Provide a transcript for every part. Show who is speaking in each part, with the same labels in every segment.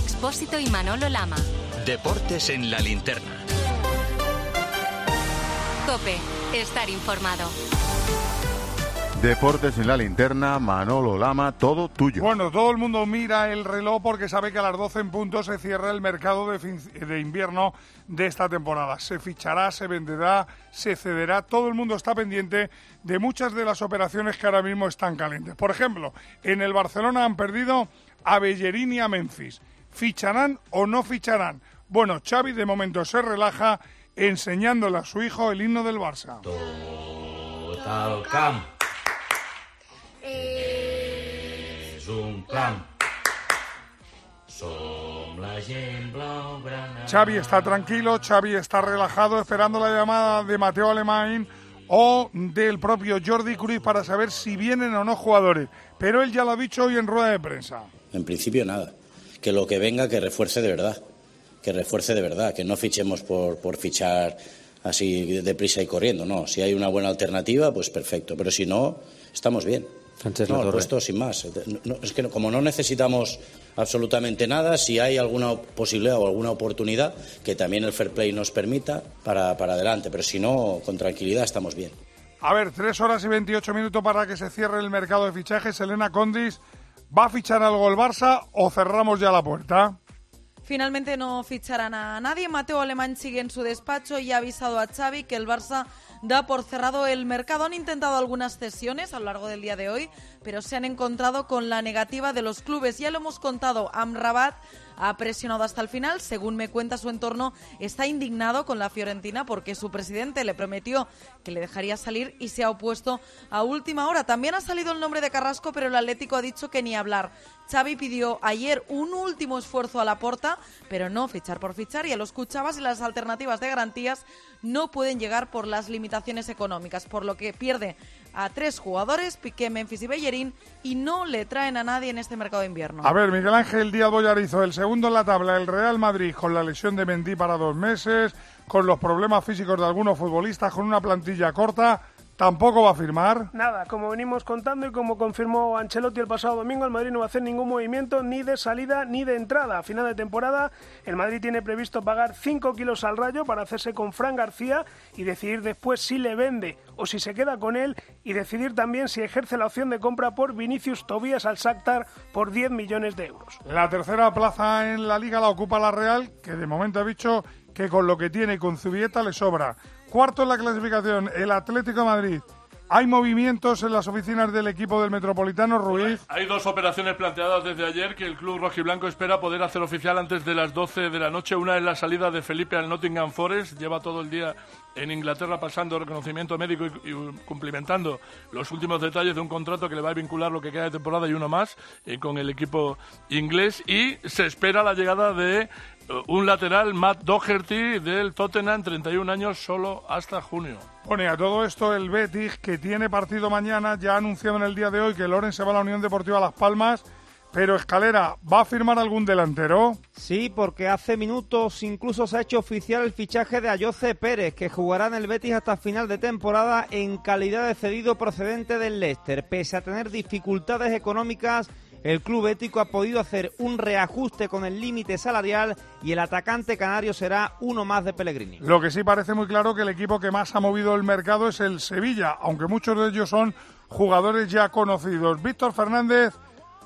Speaker 1: Expósito y Manolo Lama.
Speaker 2: Deportes en la linterna.
Speaker 1: Cope, estar informado.
Speaker 3: Deportes en la linterna, Manolo Lama, todo tuyo.
Speaker 4: Bueno, todo el mundo mira el reloj porque sabe que a las 12 en punto se cierra el mercado de, de, invierno de esta temporada. Se fichará, se venderá, se cederá. Todo el mundo está pendiente de muchas de las operaciones que ahora mismo están calientes. Por ejemplo, en el Barcelona han perdido a Bellerín y a Memphis. ¿Ficharán o no ficharán? Bueno, Xavi de momento se relaja enseñándole a su hijo el himno del Barça.
Speaker 5: Total camp. És un plan. Som la gent blaugrana.
Speaker 4: Xavi está tranquilo, Xavi está relajado esperando la llamada de Mateo Alemán o del propio Jordi Cruz para saber si vienen o no jugadores. Pero él ya lo ha dicho hoy en rueda de prensa.
Speaker 6: En principio nada. Que lo que venga que refuerce de verdad. Que refuerce de verdad. Que no fichemos por, por fichar así deprisa y corriendo. No, si hay una buena alternativa, pues perfecto. Pero si no, estamos bien. no, el resto sin más. No, es que como no necesitamos absolutamente nada, si hay alguna posibilidad o alguna oportunidad que también el fair play nos permita, para, para adelante. Pero si no, con tranquilidad estamos bien.
Speaker 4: A ver, tres horas y 28 minutos para que se cierre el mercado de fichajes. Elena Condis, ¿va a fichar algo el Barça o cerramos ya la puerta?
Speaker 7: Finalmente no ficharán a nadie. Mateo Alemán sigue en su despacho y ha avisado a Xavi que el Barça da por cerrado el mercado. Han intentado algunas cesiones a lo largo del día de hoy, pero se han encontrado con la negativa de los clubes. Ya lo hemos contado, Amrabat ha presionado hasta el final. Según me cuenta su entorno, está indignado con la Fiorentina porque su presidente le prometió que le dejaría salir y se ha opuesto a última hora. También ha salido el nombre de Carrasco, pero el Atlético ha dicho que ni hablar. Xavi pidió ayer un último esfuerzo a la porta, pero no fichar por fichar y a los escuchabas y las alternativas de garantías no pueden llegar por las limitaciones económicas, por lo que pierde a tres jugadores, Piqué, Memphis y Bellerín, y no le traen a nadie en este mercado de invierno.
Speaker 4: A ver, Miguel Ángel Díaz Boyarizo, el segundo en la tabla, el Real Madrid, con la lesión de Mendy para dos meses, con los problemas físicos de algunos futbolistas, con una plantilla corta, ¿Tampoco va a firmar?
Speaker 8: Nada, como venimos contando y como confirmó Ancelotti el pasado domingo, el Madrid no va a hacer ningún movimiento ni de salida ni de entrada. A final de temporada, el Madrid tiene previsto pagar 5 kilos al rayo para hacerse con Fran García y decidir después si le vende o si se queda con él y decidir también si ejerce la opción de compra por Vinicius Tobías al Shakhtar por 10 millones de euros.
Speaker 4: La tercera plaza en la liga la ocupa la Real, que de momento ha dicho que con lo que tiene y con Zubieta le sobra. Cuarto en la clasificación, el Atlético de Madrid. ¿Hay movimientos en las oficinas del equipo del Metropolitano, Ruiz?
Speaker 9: Hay dos operaciones planteadas desde ayer que el club rojiblanco espera poder hacer oficial antes de las 12 de la noche. Una es la salida de Felipe al Nottingham Forest. Lleva todo el día en Inglaterra pasando reconocimiento médico y, cumplimentando los últimos detalles de un contrato que le va a vincular lo que queda de temporada y uno más eh, con el equipo inglés. Y se espera la llegada de un lateral, Matt Doherty, del Tottenham, 31 años, solo hasta junio.
Speaker 4: Pone a todo esto el Betis, que tiene partido mañana, ya ha anunciado en el día de hoy que Loren se va a la Unión Deportiva Las Palmas. Pero Escalera, ¿va a firmar algún delantero?
Speaker 10: Sí, porque hace minutos incluso se ha hecho oficial el fichaje de Ayoce Pérez, que jugará en el Betis hasta final de temporada en calidad de cedido procedente del Leicester. Pese a tener dificultades económicas, el club ético ha podido hacer un reajuste con el límite salarial y el atacante canario será uno más de Pellegrini.
Speaker 4: Lo que sí parece muy claro que el equipo que más ha movido el mercado es el Sevilla, aunque muchos de ellos son jugadores ya conocidos. Víctor Fernández,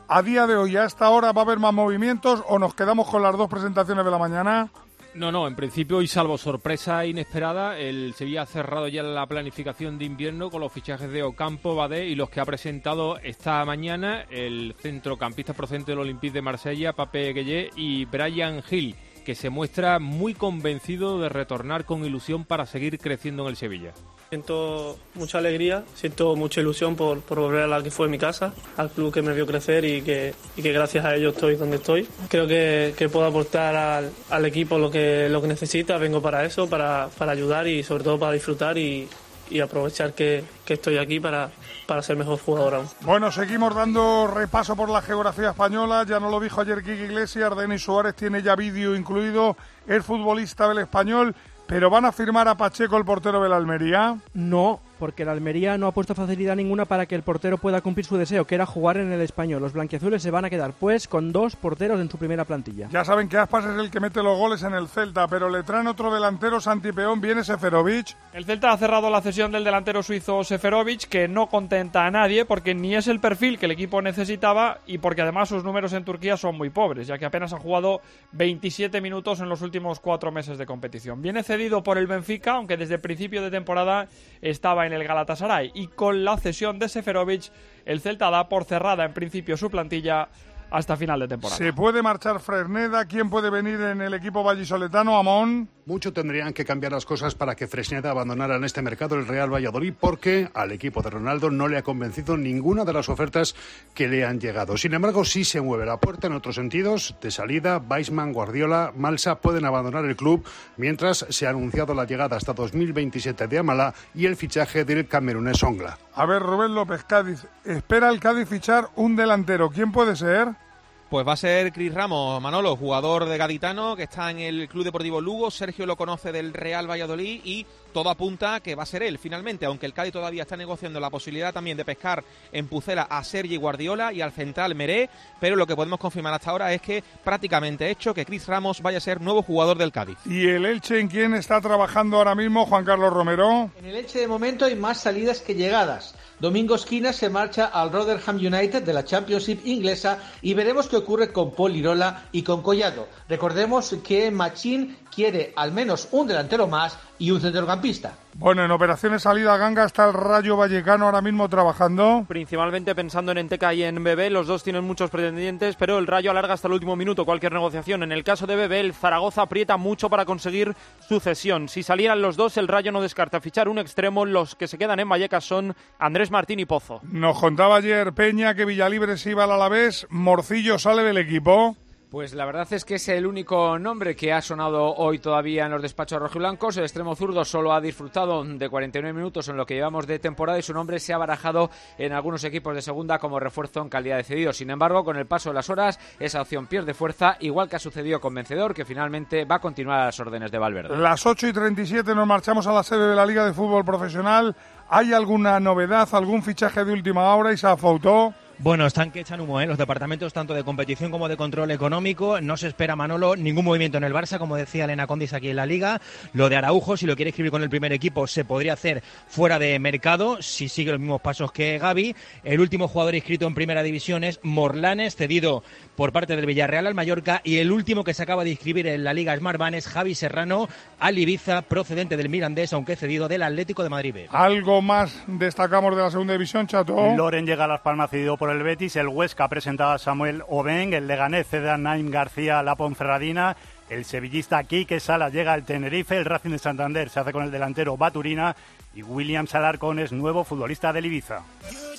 Speaker 4: a día de hoy, a esta hora, ¿va a haber más movimientos o nos quedamos con las dos presentaciones de la mañana?
Speaker 11: No, no, en principio y salvo sorpresa inesperada, el Sevilla ha cerrado ya la planificación de invierno con los fichajes de Ocampo, Badé y los que ha presentado esta mañana el centrocampista procedente del Olympique de Marsella, Pape Gueye y Brian Hill, que se muestra muy convencido de retornar con ilusión para seguir creciendo en el Sevilla.
Speaker 12: Siento mucha alegría, siento mucha ilusión por, volver a la que fue mi casa, al club que me vio crecer y que, gracias a ello estoy donde estoy. Creo que, que puedo aportar al, al, equipo lo que, lo que necesita, vengo para eso, para, para ayudar y sobre todo para disfrutar y, y aprovechar que, que, estoy aquí para, para ser mejor jugador aún.
Speaker 4: Bueno, seguimos dando repaso por la geografía española. Ya no lo dijo ayer Kiki Iglesias, Denis Suárez tiene ya vídeo incluido, el futbolista del español. ¿Pero van a firmar a Pacheco, el portero de la Almería?
Speaker 13: No, porque el Almería no ha puesto facilidad ninguna para que el portero pueda cumplir su deseo, que era jugar en el español. Los blanquiazules se van a quedar, pues, con dos porteros en su primera plantilla.
Speaker 4: Ya saben que Aspas es el que mete los goles en el Celta, pero le traen otro delantero, Santipeón, viene Seferovic.
Speaker 14: El Celta ha cerrado la cesión del delantero suizo Seferovic, que no contenta a nadie porque ni es el perfil que el equipo necesitaba y porque además sus números en Turquía son muy pobres, ya que apenas ha jugado 27 minutos en los últimos cuatro meses de competición. Viene cedido por el Benfica, aunque desde el principio de temporada estaba en el Galatasaray. Y con la cesión de Seferovic, el Celta da por cerrada en principio su plantilla hasta final de temporada.
Speaker 4: Se puede marchar Fresneda. ¿Quién puede venir en el equipo vallisoletano? Amón.
Speaker 15: Mucho tendrían que cambiar las cosas para que Fresneda abandonara en este mercado el Real Valladolid porque al equipo de Ronaldo no le ha convencido ninguna de las ofertas que le han llegado. Sin embargo, sí se mueve la puerta en otros sentidos. De salida, Weisman, Guardiola, Malsa pueden abandonar el club mientras se ha anunciado la llegada hasta 2027 de Amala y el fichaje del camerunés Ongla.
Speaker 4: A ver, Rubén López Cádiz. Espera el Cádiz fichar un delantero. ¿Quién puede ser?
Speaker 10: Pues va a ser Cris Ramos, Manolo, jugador de Gaditano, que está en el Club Deportivo Lugo. Sergio lo conoce del Real Valladolid y todo apunta que va a ser él finalmente, aunque el Cádiz todavía está negociando la posibilidad también de pescar en Pucela a Sergi Guardiola y al central Meré, pero lo que podemos confirmar hasta ahora es que prácticamente hecho que Cris Ramos vaya a ser nuevo jugador del Cádiz.
Speaker 4: ¿Y el Elche en quién está trabajando ahora mismo, Juan Carlos Romero?
Speaker 16: En el Elche de momento hay más salidas que llegadas. Domingo Esquina se marcha al Rotherham United de la Championship inglesa y veremos qué ocurre con Paul Lirola y con Collado. Recordemos que Machín quiere al menos un delantero más y un centrocampista.
Speaker 4: Bueno, en operaciones salida ganga está el Rayo Vallecano ahora mismo trabajando.
Speaker 14: Principalmente pensando en Enteca y en Bebé, los dos tienen muchos pretendientes, pero el Rayo alarga hasta el último minuto cualquier negociación. En el caso de Bebé, el Zaragoza aprieta mucho para conseguir su cesión. Si salieran los dos, el Rayo no descarta fichar un extremo. Los que se quedan en Vallecas son Andrés Martín y Pozo.
Speaker 4: Nos contaba ayer Peña que Villalibre se iba al Alavés, Morcillo sale del equipo.
Speaker 17: Pues la verdad es que es el único nombre que ha sonado hoy todavía en los despachos rojiblancos. El extremo zurdo solo ha disfrutado de 49 minutos en lo que llevamos de temporada y su nombre se ha barajado en algunos equipos de segunda como refuerzo en calidad de cedido. Sin embargo, con el paso de las horas, esa opción pierde fuerza, igual que ha sucedido con Vencedor, que finalmente va a continuar a las órdenes de Valverde.
Speaker 4: Las 8 y 37 nos marchamos a la sede de la Liga de Fútbol Profesional. ¿Hay alguna novedad, algún fichaje de última hora y se afautó?
Speaker 18: Bueno, están que echan humo, ¿eh? los departamentos tanto de competición como de control económico. No se espera, Manolo, ningún movimiento en el Barça, como decía Elena Condis aquí en la Liga. Lo de Araujo, si lo quiere escribir con el primer equipo, se podría hacer fuera de mercado, si sigue los mismos pasos que Gaby. El último jugador inscrito en primera división es Morlanes, cedido por parte del Villarreal al Mallorca. Y el último que se acaba de inscribir en la Liga Smartban es Javi Serrano, al Ibiza, procedente del Mirandés, aunque cedido del Atlético de Madrid.
Speaker 4: ¿Algo más destacamos de la segunda división, Chato?
Speaker 19: Loren llega a Las Palmas cedido por el Betis, el Huesca presentado a Samuel Obeng, el Leganés cede a Naim García la Ponferradina, el sevillista Quique Salas llega al Tenerife, el Racing de Santander se hace con el delantero Baturina y William Salarcón es nuevo futbolista del Ibiza.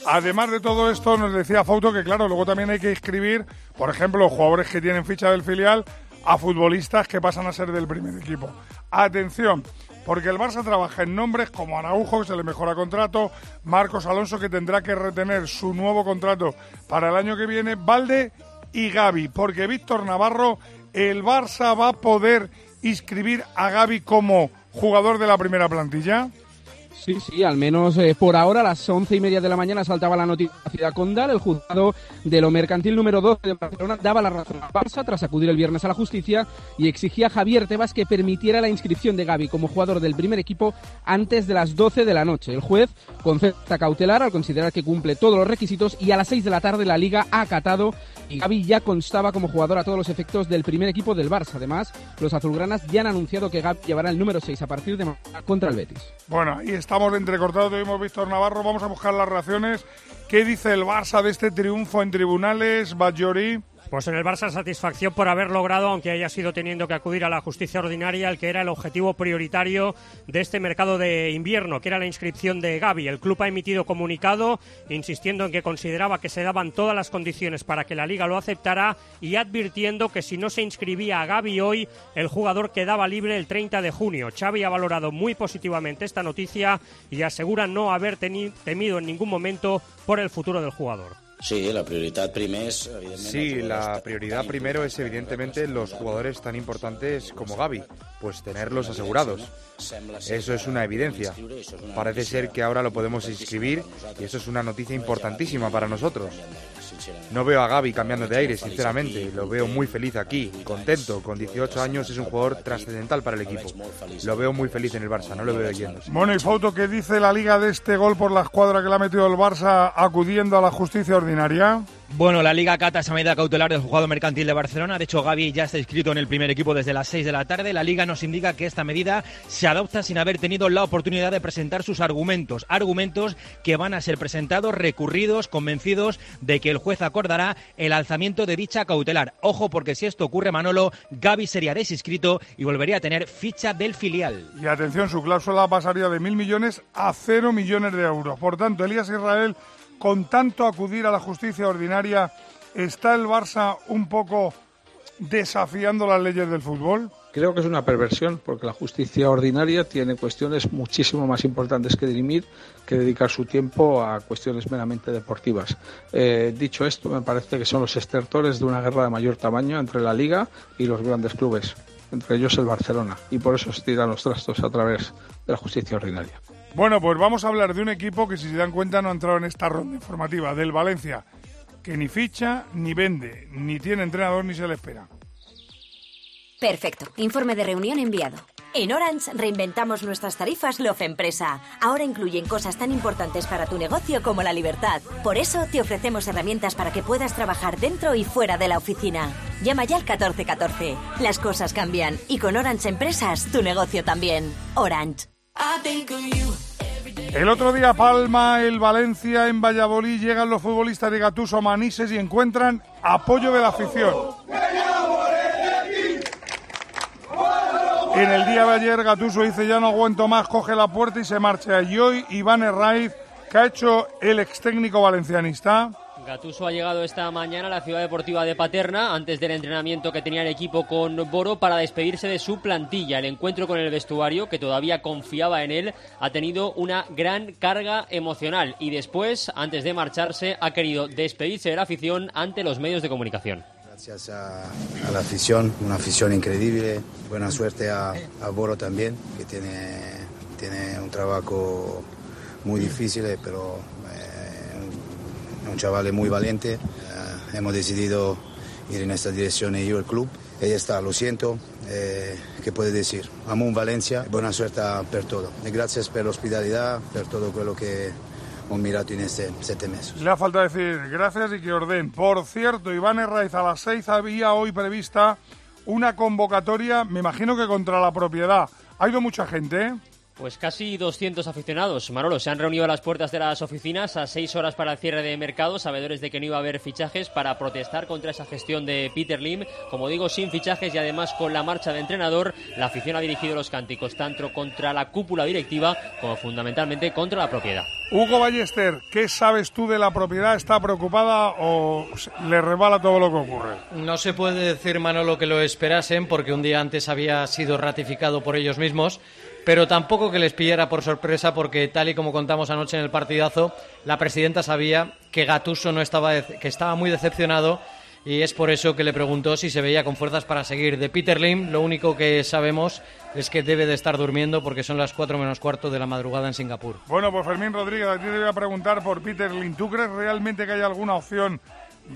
Speaker 4: Además de todo esto, nos decía Fauto que, claro, luego también hay que inscribir, por ejemplo, jugadores que tienen ficha del filial a futbolistas que pasan a ser del primer equipo. Atención, porque el Barça trabaja en nombres como Araujo, que se le mejora contrato, Marcos Alonso, que tendrá que retener su nuevo contrato para el año que viene, Valde y Gaby, porque Víctor Navarro, el Barça va a poder inscribir a Gaby como jugador de la primera plantilla.
Speaker 20: Sí, sí, al menos eh, por ahora a las once y media de la mañana saltaba la noticia de Condal. El juzgado de lo mercantil número 12 de Barcelona daba la razón al Barça tras acudir el viernes a la justicia y exigía a Javier Tebas que permitiera la inscripción de Gaby como jugador del primer equipo antes de las 12 de la noche. El juez concede cautelar al considerar que cumple todos los requisitos y a las 6 de la tarde la Liga ha acatado y Gaby ya constaba como jugador a todos los efectos del primer equipo del Barça. Además, los azulgranas ya han anunciado que Gaby llevará el número 6 a partir de mañana contra el Betis.
Speaker 4: Bueno, ahí estamos entrecortados, hemos Víctor Navarro, vamos a buscar las reacciones. ¿Qué dice el Barça de este triunfo en tribunales, Bajori?
Speaker 21: Pues en el Barça satisfacción por haber logrado, aunque haya sido teniendo que acudir a la justicia ordinaria, el que era el objetivo prioritario de este mercado de invierno, que era la inscripción de Gaby. El club ha emitido comunicado insistiendo en que consideraba que se daban todas las condiciones para que la liga lo aceptara y advirtiendo que si no se inscribía a Gaby hoy, el jugador quedaba libre el 30 de junio. Xavi ha valorado muy positivamente esta noticia y asegura no haber temido en ningún momento por el futuro del jugador.
Speaker 6: Sí, la
Speaker 22: Sí, la prioridad primero es evidentemente los jugadores tan importantes como Gaby, pues tenerlos asegurados. Eso es una evidencia. Parece ser que ahora lo podemos inscribir y eso es una noticia importantísima para nosotros. No veo a Gaby cambiando de aire, sinceramente. Lo veo muy feliz aquí, contento. Con 18 años es un jugador trascendental para el equipo. Lo veo muy feliz en el Barça, no lo veo yéndose.
Speaker 4: Bueno, y foto que dice la liga de este gol por la escuadra que le ha metido el Barça acudiendo a la justicia ordinaria.
Speaker 18: Bueno, la Liga cata esa medida cautelar del jugador mercantil de Barcelona. De hecho, Gaby ya está inscrito en el primer equipo desde las 6 de la tarde. La Liga nos indica que esta medida se adopta sin haber tenido la oportunidad de presentar sus argumentos. Argumentos que van a ser presentados, recurridos, convencidos de que el juez acordará el alzamiento de dicha cautelar. Ojo, porque si esto ocurre, Manolo, Gaby sería desinscrito y volvería a tener ficha del filial.
Speaker 4: Y atención, su cláusula pasaría de mil millones a cero millones de euros. Por tanto, Elías Israel, con tanto acudir a la justicia ordinaria, ¿está el Barça un poco desafiando las leyes del fútbol?
Speaker 23: Creo que es una perversión porque la justicia ordinaria tiene cuestiones muchísimo más importantes que dirimir que dedicar su tiempo a cuestiones meramente deportivas. Eh, dicho esto, me parece que son los estertores de una guerra de mayor tamaño entre la Liga y los grandes clubes, entre ellos el Barcelona, y por eso se tiran los trastos a través de la justicia ordinaria.
Speaker 4: Bueno, pues vamos a hablar de un equipo que, si se dan cuenta, no ha entrado en esta ronda informativa, del Valencia, que ni ficha, ni vende, ni tiene entrenador, ni se le espera.
Speaker 24: Perfecto. Informe de reunión enviado. En Orange reinventamos nuestras tarifas Love Empresa. Ahora incluyen cosas tan importantes para tu negocio como la libertad. Por eso te ofrecemos herramientas para que puedas trabajar dentro y fuera de la oficina. Llama ya al 1414. Las cosas cambian y con Orange Empresas tu negocio también. Orange.
Speaker 4: El otro día Palma, el Valencia, en Valladolid llegan los futbolistas de Gatuso Manises y encuentran apoyo de la afición. En el día de ayer Gatuso dice ya no aguanto más, coge la puerta y se marcha. Y hoy Iván Herraiz, que ha hecho el ex técnico valencianista.
Speaker 25: Gatuso ha llegado esta mañana a la ciudad deportiva de Paterna antes del entrenamiento que tenía el equipo con Boro para despedirse de su plantilla. El encuentro con el vestuario, que todavía confiaba en él, ha tenido una gran carga emocional y después, antes de marcharse, ha querido despedirse de la afición ante los medios de comunicación.
Speaker 26: Gracias a, la afición, una afición increíble. Buena suerte a, a Boro también, que tiene, tiene un trabajo muy difícil, eh, pero un chaval muy valiente. Eh, hemos decidido ir en esta dirección y yo, el club. Ella está, lo siento, eh, ¿qué puede decir? Amo un Valencia, buena suerte per todo. E grazie per l'ospitalità, per tutto quello che ho mirato in questi sette mesi.
Speaker 4: Le ha falta decir gracias y que orden. Por cierto, Iván Herraiz, a las seis había hoy prevista una convocatoria, me imagino que contra la propiedad. Ha ido mucha gente, ¿eh?
Speaker 25: Pues casi 200 aficionados, Manolo, se han reunido a las puertas de las oficinas a seis horas para el cierre de mercado, sabedores de que no iba a haber fichajes para protestar contra esa gestión de Peter Lim. Como digo, sin fichajes y además con la marcha de entrenador, la afición ha dirigido los cánticos tanto contra la cúpula directiva como fundamentalmente contra la propiedad.
Speaker 4: Hugo Ballester, ¿qué sabes tú de la propiedad? ¿Está preocupada o le rebala todo lo que ocurre?
Speaker 27: No se puede decir, Manolo, que lo esperasen porque un día antes había sido ratificado por ellos mismos, pero tampoco que les pillara por sorpresa porque, tal y como contamos anoche en el partidazo, la presidenta sabía que Gatuso no estaba, que estaba muy decepcionado y es por eso que le preguntó si se veía con fuerzas para seguir. De Peter Lim, lo único que sabemos es que debe de estar durmiendo porque son las 4 menos cuarto de la madrugada en Singapur.
Speaker 4: Bueno, pues Fermín Rodríguez, a ti te voy a preguntar por Peter Lim. ¿Tú crees realmente que hay alguna opción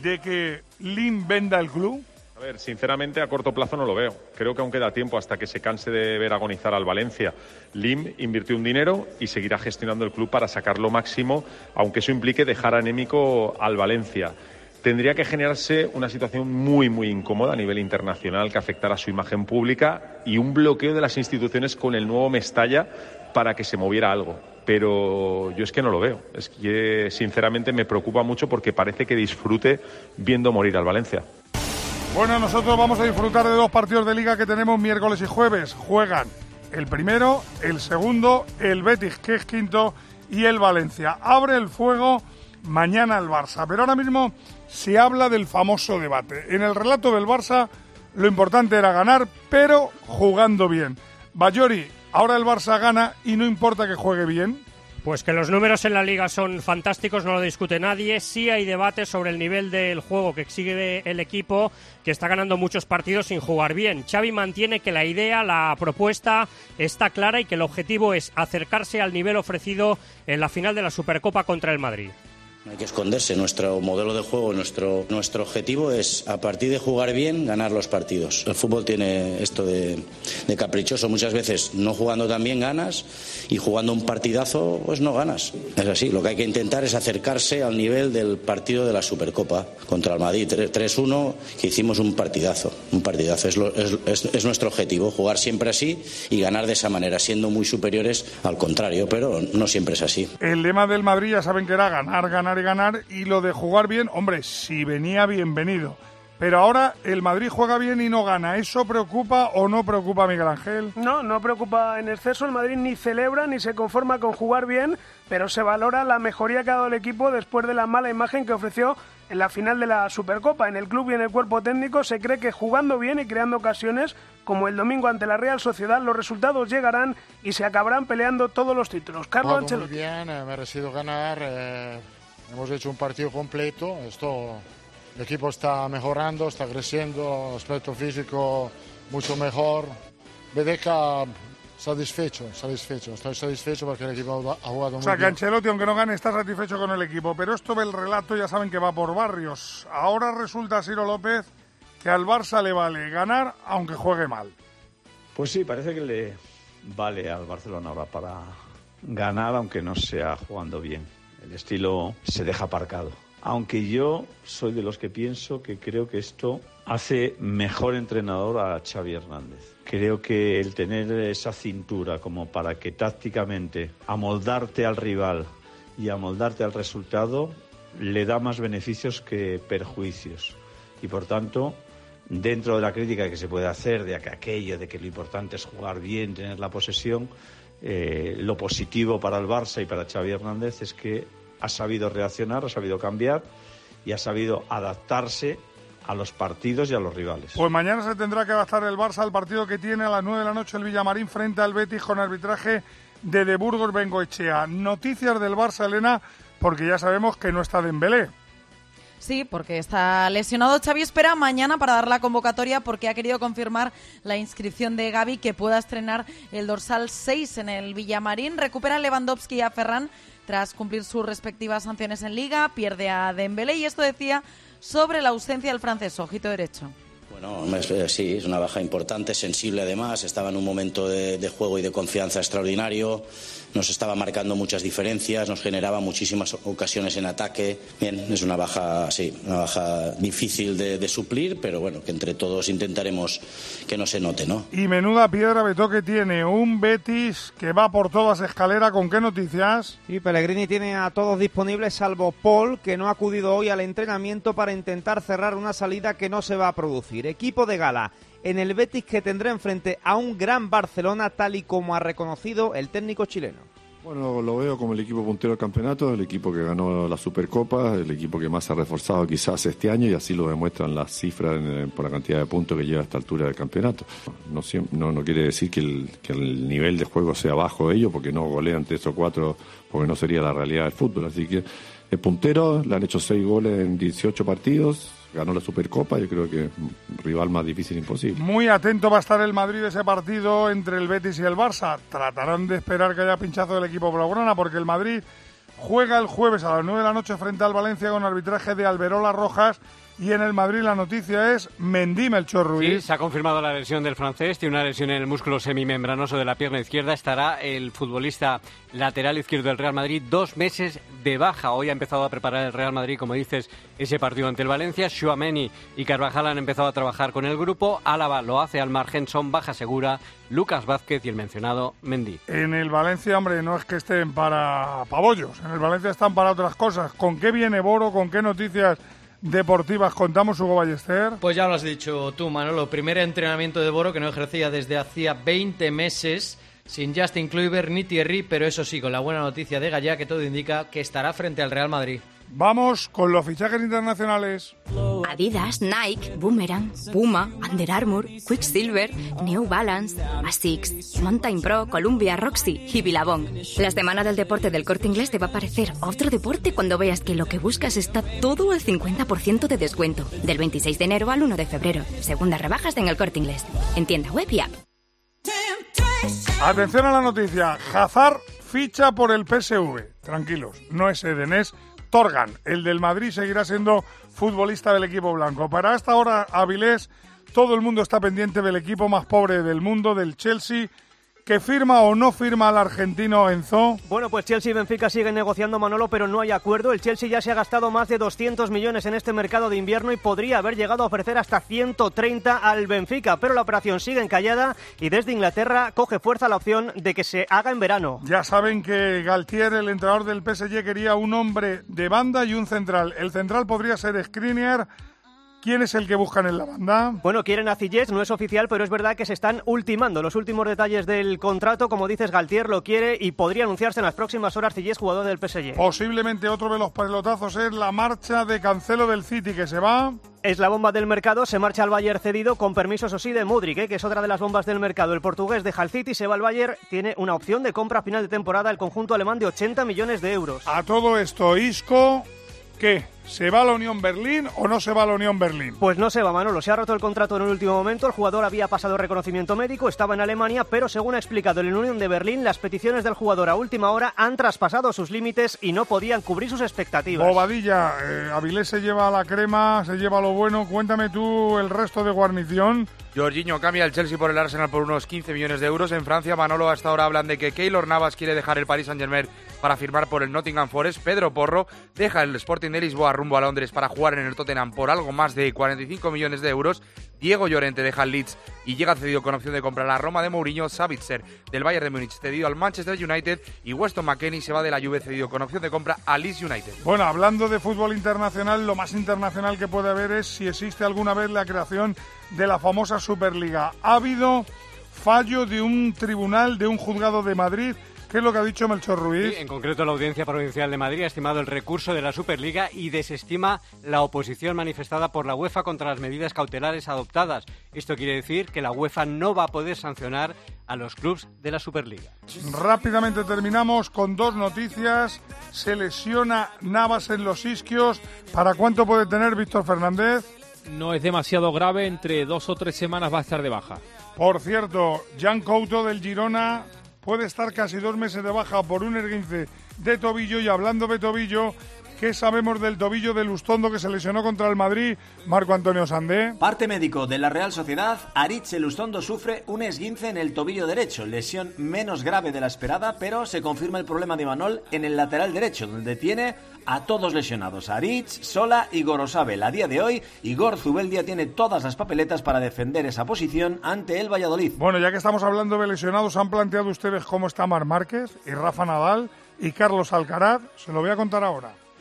Speaker 4: de que Lim venda el club?
Speaker 28: A ver, sinceramente a corto plazo no lo veo. Creo que aún queda tiempo hasta que se canse de ver agonizar al Valencia. Lim invirtió un dinero y seguirá gestionando el club para sacar lo máximo, aunque eso implique dejar anémico al Valencia. Tendría que generarse una situación muy, muy incómoda a nivel internacional que afectara su imagen pública y un bloqueo de las instituciones con el nuevo Mestalla para que se moviera algo. Pero yo es que no lo veo. Es que sinceramente me preocupa mucho porque parece que disfrute viendo morir al Valencia.
Speaker 4: Bueno, nosotros vamos a disfrutar de dos partidos de liga que tenemos miércoles y jueves. Juegan el primero, el segundo, el Betis, que es quinto, y el Valencia. Abre el fuego mañana el Barça. Pero ahora mismo se habla del famoso debate. En el relato del Barça lo importante era ganar, pero jugando bien. Bayori, ahora el Barça gana y no importa que juegue bien.
Speaker 21: Pues que los números en la liga son fantásticos, no lo discute nadie. Sí hay debate sobre el nivel del juego que exige el equipo, que está ganando muchos partidos sin jugar bien. Xavi mantiene que la idea, la propuesta está clara y que el objetivo es acercarse al nivel ofrecido en la final de la Supercopa contra el Madrid.
Speaker 6: No hay que esconderse. Nuestro modelo de juego, nuestro, nuestro objetivo es, a partir de jugar bien, ganar los partidos. El fútbol tiene esto de, de, caprichoso. Muchas veces no jugando tan bien ganas y jugando un partidazo, pues no ganas. Es así. Lo que hay que intentar es acercarse al nivel del partido de la Supercopa contra el Madrid 3-1, que hicimos un partidazo. Un partidazo. Es, lo, es, es, es nuestro objetivo, jugar siempre así y ganar de esa manera, siendo muy superiores al contrario, pero no siempre es así.
Speaker 4: El lema del Madrid ya saben que era ganar, ganar y ganar y lo de jugar bien, hombre, si venía bienvenido. Pero ahora el Madrid juega bien y no gana. ¿Eso preocupa o no preocupa a Miguel Ángel?
Speaker 29: No, no preocupa en exceso. El Madrid ni celebra ni se conforma con jugar bien, pero se valora la mejoría que ha dado el equipo después de la mala imagen que ofreció en la final de la Supercopa. En el club y en el cuerpo técnico se cree que jugando bien y creando ocasiones, como el domingo ante la Real Sociedad, los resultados llegarán y se acabarán peleando todos los títulos. Carlos Ancelotti.
Speaker 30: Muy bien, eh, merecido ganar. Eh, hemos hecho un partido completo. Esto, el equipo está mejorando, está creciendo, aspecto físico mucho mejor. Bedeca satisfecho, satisfecho. Estoy satisfecho porque el equipo ha jugado muy
Speaker 4: O sea, que
Speaker 30: bien.
Speaker 4: Ancelotti, aunque no gane, está satisfecho con el equipo. Pero esto del relato ya saben que va por barrios. Ahora resulta, Ciro López, que al Barça le vale ganar aunque juegue mal.
Speaker 31: Pues sí, parece que le vale al Barcelona ahora para ganar aunque no sea jugando bien. El estilo se deja aparcado. Aunque yo soy de los que pienso que creo que esto hace mejor entrenador a Xavi Hernández. Creo que el tener esa cintura como para que tácticamente amoldarte al rival y amoldarte al resultado le da más beneficios que perjuicios. Y por tanto, dentro de la crítica que se puede hacer de que aquello de que lo importante es jugar bien, tener la posesión, eh, lo positivo para el Barça y para Xavi Hernández es que ha sabido reaccionar, ha sabido cambiar y ha sabido adaptarse a los partidos y a los rivales.
Speaker 4: Pues mañana se tendrá que adaptar el Barça al partido que tiene a las 9 de la noche el Villamarín frente al Betis con arbitraje de De Burgos Bengoechea. Noticias del Barça, Elena, porque ya sabemos que no está Dembélé.
Speaker 32: Sí, porque está lesionado. Xavi espera mañana para dar la convocatoria porque ha querido confirmar la inscripción de Gaby que pueda estrenar el dorsal 6 en el Villamarín. Recupera a Lewandowski a Ferran tras cumplir sus respectivas sanciones en Liga. Pierde a Dembélé y esto decía sobre la ausencia del francés, ojito derecho.
Speaker 6: Bueno, eh, sí, es una baja importante, sensible además. Estaba en un momento de juego y de confianza extraordinario. Nos estaba marcando muchas diferencias, nos generaba muchísimas ocasiones en ataque. Bien, es una baja, sí, una baja difícil de, de suplir, pero bueno, que entre todos intentaremos que no se note, ¿no?
Speaker 4: Y menuda piedra Beto que tiene un Betis que va por todas escalera. ¿Con qué noticias?
Speaker 10: Sí, Pellegrini tiene a todos disponibles salvo Paul, que no ha acudido hoy al entrenamiento para intentar cerrar una salida que no se va a producir. Equipo de gala en el Betis que tendrá enfrente a un gran Barcelona tal y como ha reconocido el técnico chileno.
Speaker 33: Bueno, lo veo como el equipo puntero del campeonato, el equipo que ganó la Supercopa, el equipo que más se ha reforzado quizás este año y así lo demuestran las cifras por la cantidad de puntos que lleva a esta altura del campeonato. No, no, quiere decir que el, que el nivel de juego sea bajo de ellos porque no golean tres o cuatro, porque no sería la realidad del fútbol. Así que el puntero, le han hecho seis goles en 18 partidos, ganó la Supercopa, yo creo que rival más difícil imposible.
Speaker 4: Muy atento va a estar el Madrid ese partido entre el Betis y el Barça. Tratarán de esperar que haya pinchazo del equipo blaugrana porque el Madrid juega el jueves a las 9 de la noche frente al Valencia con arbitraje de Alberola Rojas y en el Madrid la noticia es Mendy Melchor
Speaker 34: Sí,
Speaker 4: Ruiz.
Speaker 34: se ha confirmado la lesión del francés, tiene una lesión en el músculo semimembranoso de la pierna izquierda. Estará el futbolista lateral izquierdo del Real Madrid dos meses de baja. Hoy ha empezado a preparar el Real Madrid, como dices, ese partido ante el Valencia. Schuameni y Carvajal han empezado a trabajar con el grupo. Álava lo hace al margen, son baja segura. Lucas Vázquez y el mencionado Mendy.
Speaker 4: En el Valencia, hombre, no es que estén para pabollos, en el Valencia están para otras cosas. ¿Con qué viene Boro? ¿Con qué noticias deportivas contamos Hugo Ballester?
Speaker 27: Pues ya lo has dicho tú, Manolo. Primer entrenamiento de Boro que no ejercía desde hacía 20 meses sin Justin Kluivert ni Thierry, pero eso sí, con la buena noticia de Gallá que todo indica que estará frente al Real Madrid.
Speaker 4: Vamos con los fichajes internacionales.
Speaker 35: Adidas, Nike, Boomerang, Puma, Under Armour, Quicksilver, New Balance, Asics, Mountain Pro, Columbia, Roxy y Billabong. La semana del deporte del corte inglés te va a parecer otro deporte cuando veas que lo que buscas está todo al 50% de descuento. Del 26 de enero al 1 de febrero. Segundas rebajas en el corte inglés. En tienda web y app.
Speaker 4: Atención a la noticia. Hazard ficha por el PSV. Tranquilos, no es Eden, es Torgan. El del Madrid seguirá siendo futbolista del equipo blanco. Para esta hora, Avilés, todo el mundo está pendiente del equipo más pobre del mundo, del Chelsea que firma o no firma al argentino Enzo.
Speaker 36: Bueno, pues Chelsea y Benfica siguen negociando Manolo, pero no hay acuerdo. El Chelsea ya se ha gastado más de 200 millones en este mercado de invierno y podría haber llegado a ofrecer hasta 130 al Benfica, pero la operación sigue encallada y desde Inglaterra coge fuerza la opción de que se haga en verano.
Speaker 4: Ya saben que Galtier, el entrenador del PSG, quería un hombre de banda y un central. El central podría ser Skriniar ¿Quién es el que buscan en la banda?
Speaker 36: Bueno, quieren a Cillés, no es oficial, pero es verdad que se están ultimando los últimos detalles del contrato. Como dices, Galtier lo quiere y podría anunciarse en las próximas horas Cillés, jugador del PSG.
Speaker 4: Posiblemente otro de los pelotazos es la marcha de Cancelo del City, que se va.
Speaker 36: Es la bomba del mercado, se marcha al Bayern cedido con permiso, eso sí, de Mudrik, ¿eh? que es otra de las bombas del mercado. El portugués deja el City, se va al Bayern, tiene una opción de compra a final de temporada el conjunto alemán de 80 millones de euros.
Speaker 4: A todo esto, Isco, ¿qué? ¿Se va a la Unión Berlín o no se va a la Unión Berlín?
Speaker 36: Pues no se va, Manolo. Se ha roto el contrato en el último momento. El jugador había pasado reconocimiento médico, estaba en Alemania, pero según ha explicado el Unión de Berlín, las peticiones del jugador a última hora han traspasado sus límites y no podían cubrir sus expectativas.
Speaker 4: Bobadilla, eh, Avilés se lleva la crema, se lleva lo bueno. Cuéntame tú el resto de guarnición.
Speaker 22: Jorginho cambia el Chelsea por el Arsenal por unos 15 millones de euros. En Francia, Manolo, hasta ahora hablan de que Keylor Navas quiere dejar el Paris Saint-Germain para firmar por el Nottingham Forest. Pedro Porro deja el Sporting de Lisboa rumbo a Londres para jugar en el Tottenham por algo más de 45 millones de euros. Diego Llorente deja el Leeds y llega cedido con opción de comprar a la Roma de Mourinho. Savitzer del Bayern de Múnich cedido al Manchester United y Weston McKennie se va de la Juve cedido con opción de compra a Leeds United.
Speaker 4: Bueno, hablando de fútbol internacional, lo más internacional que puede haber es si existe alguna vez la creación de la famosa Superliga. Ha habido fallo de un tribunal, de un juzgado de Madrid ¿Qué es lo que ha dicho Melchor Ruiz?
Speaker 34: en concreto, la Audiencia Provincial de Madrid ha estimado el recurso de la Superliga y desestima la oposición manifestada por la UEFA contra las medidas cautelares adoptadas. Esto quiere decir que la UEFA no va a poder sancionar a los clubes de la Superliga.
Speaker 4: Rápidamente terminamos con dos noticias. Se lesiona Navas en los isquios. ¿Para cuánto puede tener Víctor Fernández?
Speaker 37: No es demasiado grave, entre dos o tres semanas va a estar de baja.
Speaker 4: Por cierto, Jan Couto del Girona puede estar casi dos meses de baja por un erguince de tobillo y hablando de tobillo, ¿Qué sabemos del tobillo de Lustondo que se lesionó contra el Madrid, Marco Antonio Sandé?
Speaker 38: Parte médico de la Real Sociedad, Aritz Lustondo sufre un esguince en el tobillo derecho, lesión menos grave de la esperada, pero se confirma el problema de Manol en el lateral derecho, donde tiene a todos lesionados, Aritz, Sola y Gorosabel. A día de hoy, Igor Zubeldia tiene todas las papeletas para defender esa posición ante el Valladolid.
Speaker 4: Bueno, ya que estamos hablando de lesionados, ¿han planteado ustedes cómo está Mar Márquez y Rafa Nadal y Carlos Alcaraz? Se lo voy a contar ahora.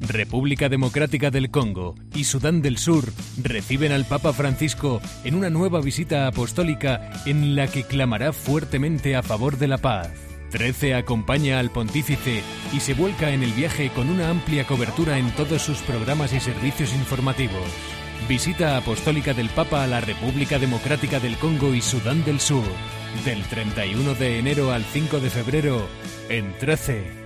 Speaker 39: República Democrática del Congo y Sudán del Sur reciben al Papa Francisco en una nueva visita apostólica en la que clamará fuertemente a favor de la paz. 13 acompaña al pontífice y se vuelca en el viaje con una amplia cobertura en todos sus programas y servicios informativos. Visita apostólica del Papa a la República Democrática del Congo y Sudán del Sur, del 31 de enero al 5 de febrero, en 13.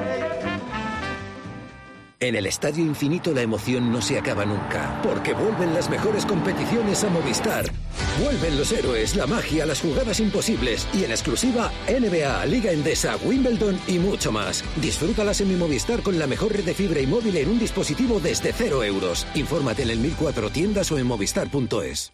Speaker 40: En el Estadio Infinito la emoción no se acaba nunca, porque vuelven las mejores competiciones a Movistar. Vuelven los héroes, la magia, las jugadas imposibles y en exclusiva NBA, Liga Endesa, Wimbledon y mucho más. Disfrútalas en mi Movistar con la mejor red de fibra y móvil en un dispositivo desde cero euros. Infórmate en el 1004 tiendas o en movistar.es.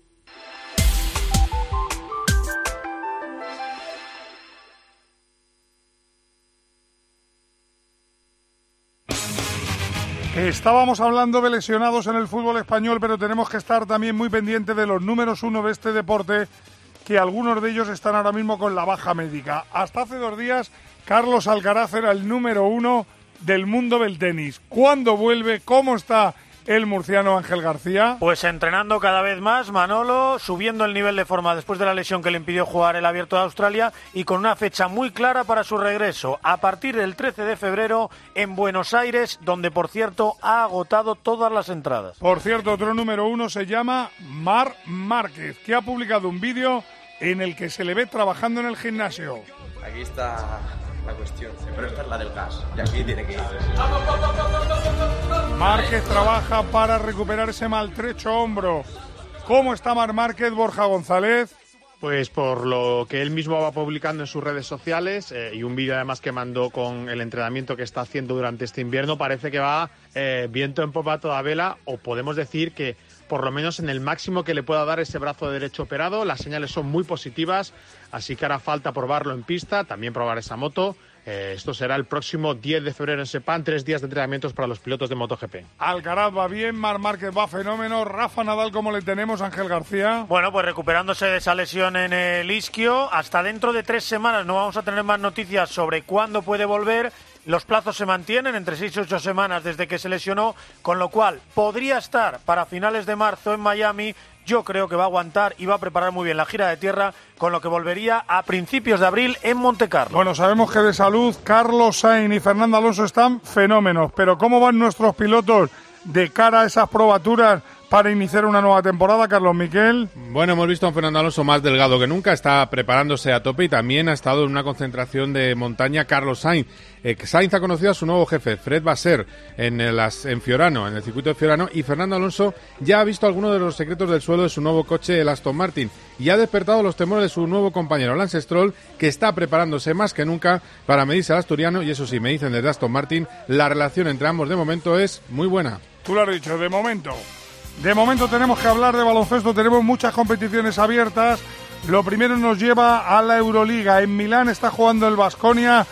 Speaker 4: Estábamos hablando de lesionados en el fútbol español, pero tenemos que estar también muy pendientes de los números uno de este deporte, que algunos de ellos están ahora mismo con la baja médica. Hasta hace dos días, Carlos Alcaraz era el número uno del mundo del tenis. ¿Cuándo vuelve? ¿Cómo está el murciano Ángel García?
Speaker 41: Pues entrenando cada vez más, Manolo, subiendo el nivel de forma después de la lesión que le impidió jugar el Abierto de Australia y con una fecha muy clara para su regreso, a partir del 13 de febrero en Buenos Aires, donde por cierto ha agotado todas las entradas.
Speaker 4: Por cierto, otro número uno se llama Mar Márquez, que ha publicado un vídeo en el que se le ve trabajando en el gimnasio.
Speaker 42: Aquí está la cuestión, pero esta es la del gas y aquí tiene que ir.
Speaker 4: Márquez trabaja para recuperar ese maltrecho hombro. ¿Cómo está Mar Márquez, Borja González?
Speaker 43: Pues por lo que él mismo va publicando en sus redes sociales eh, y un vídeo además que mandó con el entrenamiento que está haciendo durante este invierno, parece que va eh, viento en popa a toda vela o podemos decir que por lo menos en el máximo que le pueda dar ese brazo de derecho operado. Las señales son muy positivas, así que hará falta probarlo en pista, también probar esa moto. Eh, esto será el próximo 10 de febrero en Sepán, tres días de entrenamientos para los pilotos de MotoGP.
Speaker 4: Alcaraz va bien, Mar Márquez va fenómeno, Rafa Nadal, ¿cómo le tenemos, Ángel García?
Speaker 41: Bueno, pues recuperándose de esa lesión en el isquio, hasta dentro de tres semanas no vamos a tener más noticias sobre cuándo puede volver. Los plazos se mantienen entre seis y ocho semanas desde que se lesionó, con lo cual podría estar para finales de marzo en Miami. Yo creo que va a aguantar y va a preparar muy bien la gira de tierra, con lo que volvería a principios de abril en Montecarlo.
Speaker 4: Bueno, sabemos que de salud Carlos Sainz y Fernando Alonso están fenómenos, pero ¿cómo van nuestros pilotos de cara a esas probaturas para iniciar una nueva temporada, Carlos Miquel?
Speaker 44: Bueno, hemos visto a un Fernando Alonso más delgado que nunca, está preparándose a tope y también ha estado en una concentración de montaña Carlos Sainz. Eh, Sainz ha conocido a su nuevo jefe, Fred Basser, en, el, en Fiorano, en el circuito de Fiorano, y Fernando Alonso ya ha visto algunos de los secretos del suelo de su nuevo coche, el Aston Martin, y ha despertado los temores de su nuevo compañero, Lance Stroll, que está preparándose más que nunca para medirse al asturiano, y eso sí, me dicen desde Aston Martin, la relación entre ambos de momento es muy buena.
Speaker 4: Tú lo has dicho, de momento. De momento tenemos que hablar de baloncesto, tenemos muchas competiciones abiertas. Lo primero nos lleva a la Euroliga. En Milán está jugando el Vasconia.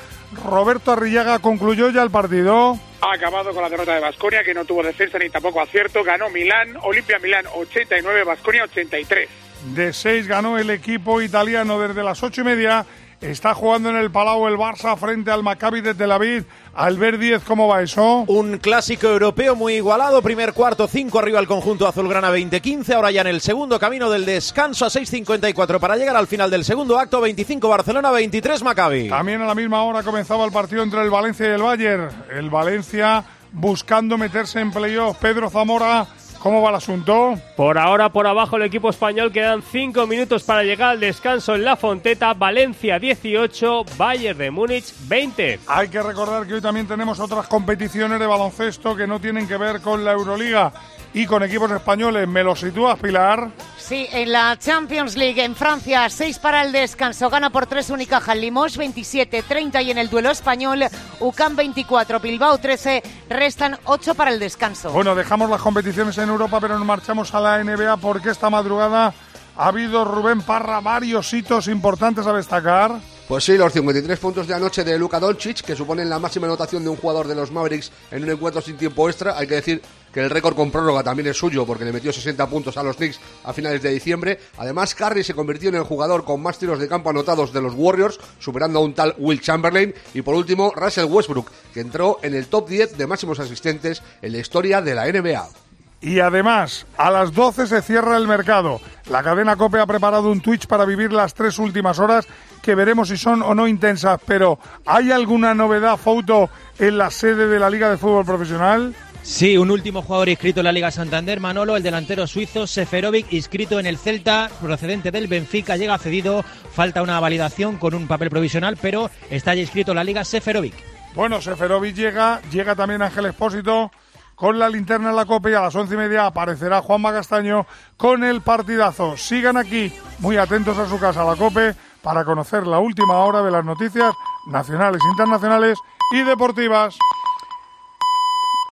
Speaker 4: Roberto Arrillaga concluyó ya el partido.
Speaker 45: Ha acabado con la derrota de Vasconia, que no tuvo defensa ni tampoco acierto. Ganó Milán, Olimpia Milán 89, Vasconia 83.
Speaker 4: De seis ganó el equipo italiano desde las ocho y media. Está jugando en el Palau el Barça frente al Maccabi de Tel Aviv. Albert 10, ¿cómo va eso?
Speaker 46: Un clásico europeo muy igualado. Primer cuarto, 5 arriba el conjunto azulgrana 20-15. Ahora ya en el segundo camino del descanso a 6.54 para llegar al final del segundo acto. 25 Barcelona, 23 Maccabi.
Speaker 4: También a la misma hora comenzaba el partido entre el Valencia y el Bayern. El Valencia buscando meterse en playoff. Pedro Zamora ¿Cómo va el asunto?
Speaker 37: Por ahora, por abajo, el equipo español quedan 5 minutos para llegar al descanso en la Fonteta. Valencia 18, Bayern de Múnich 20.
Speaker 4: Hay que recordar que hoy también tenemos otras competiciones de baloncesto que no tienen que ver con la Euroliga y con equipos españoles. ¿Me lo sitúas, Pilar?
Speaker 47: Sí, en la Champions League en Francia, 6 para el descanso, gana por 3 Unicaja, Limoges 27-30 y en el duelo español, UCAM 24, Bilbao 13, restan 8 para el descanso.
Speaker 4: Bueno, dejamos las competiciones en Europa, pero nos marchamos a la NBA porque esta madrugada ha habido, Rubén Parra, varios hitos importantes a destacar.
Speaker 48: Pues sí, los 53 puntos de anoche de Luka Doncic, que suponen la máxima anotación de un jugador de los Mavericks en un encuentro sin tiempo extra. Hay que decir que el récord con prórroga también es suyo, porque le metió 60 puntos a los Knicks a finales de diciembre. Además, Curry se convirtió en el jugador con más tiros de campo anotados de los Warriors, superando a un tal Will Chamberlain. Y por último, Russell Westbrook, que entró en el top 10 de máximos asistentes en la historia de la NBA.
Speaker 4: Y además, a las 12 se cierra el mercado. La cadena COPE ha preparado un Twitch para vivir las tres últimas horas que veremos si son o no intensas, pero ¿hay alguna novedad, Fouto, en la sede de la Liga de Fútbol Profesional?
Speaker 18: Sí, un último jugador inscrito en la Liga Santander, Manolo, el delantero suizo Seferovic, inscrito en el Celta, procedente del Benfica, llega cedido, falta una validación con un papel provisional, pero está ya inscrito en la Liga Seferovic.
Speaker 4: Bueno, Seferovic llega, llega también Ángel Expósito con la linterna en la copa y a las once y media aparecerá Juanma Castaño con el partidazo. Sigan aquí, muy atentos a su casa, la COPE, para conocer la última hora de las noticias nacionales, internacionales y deportivas.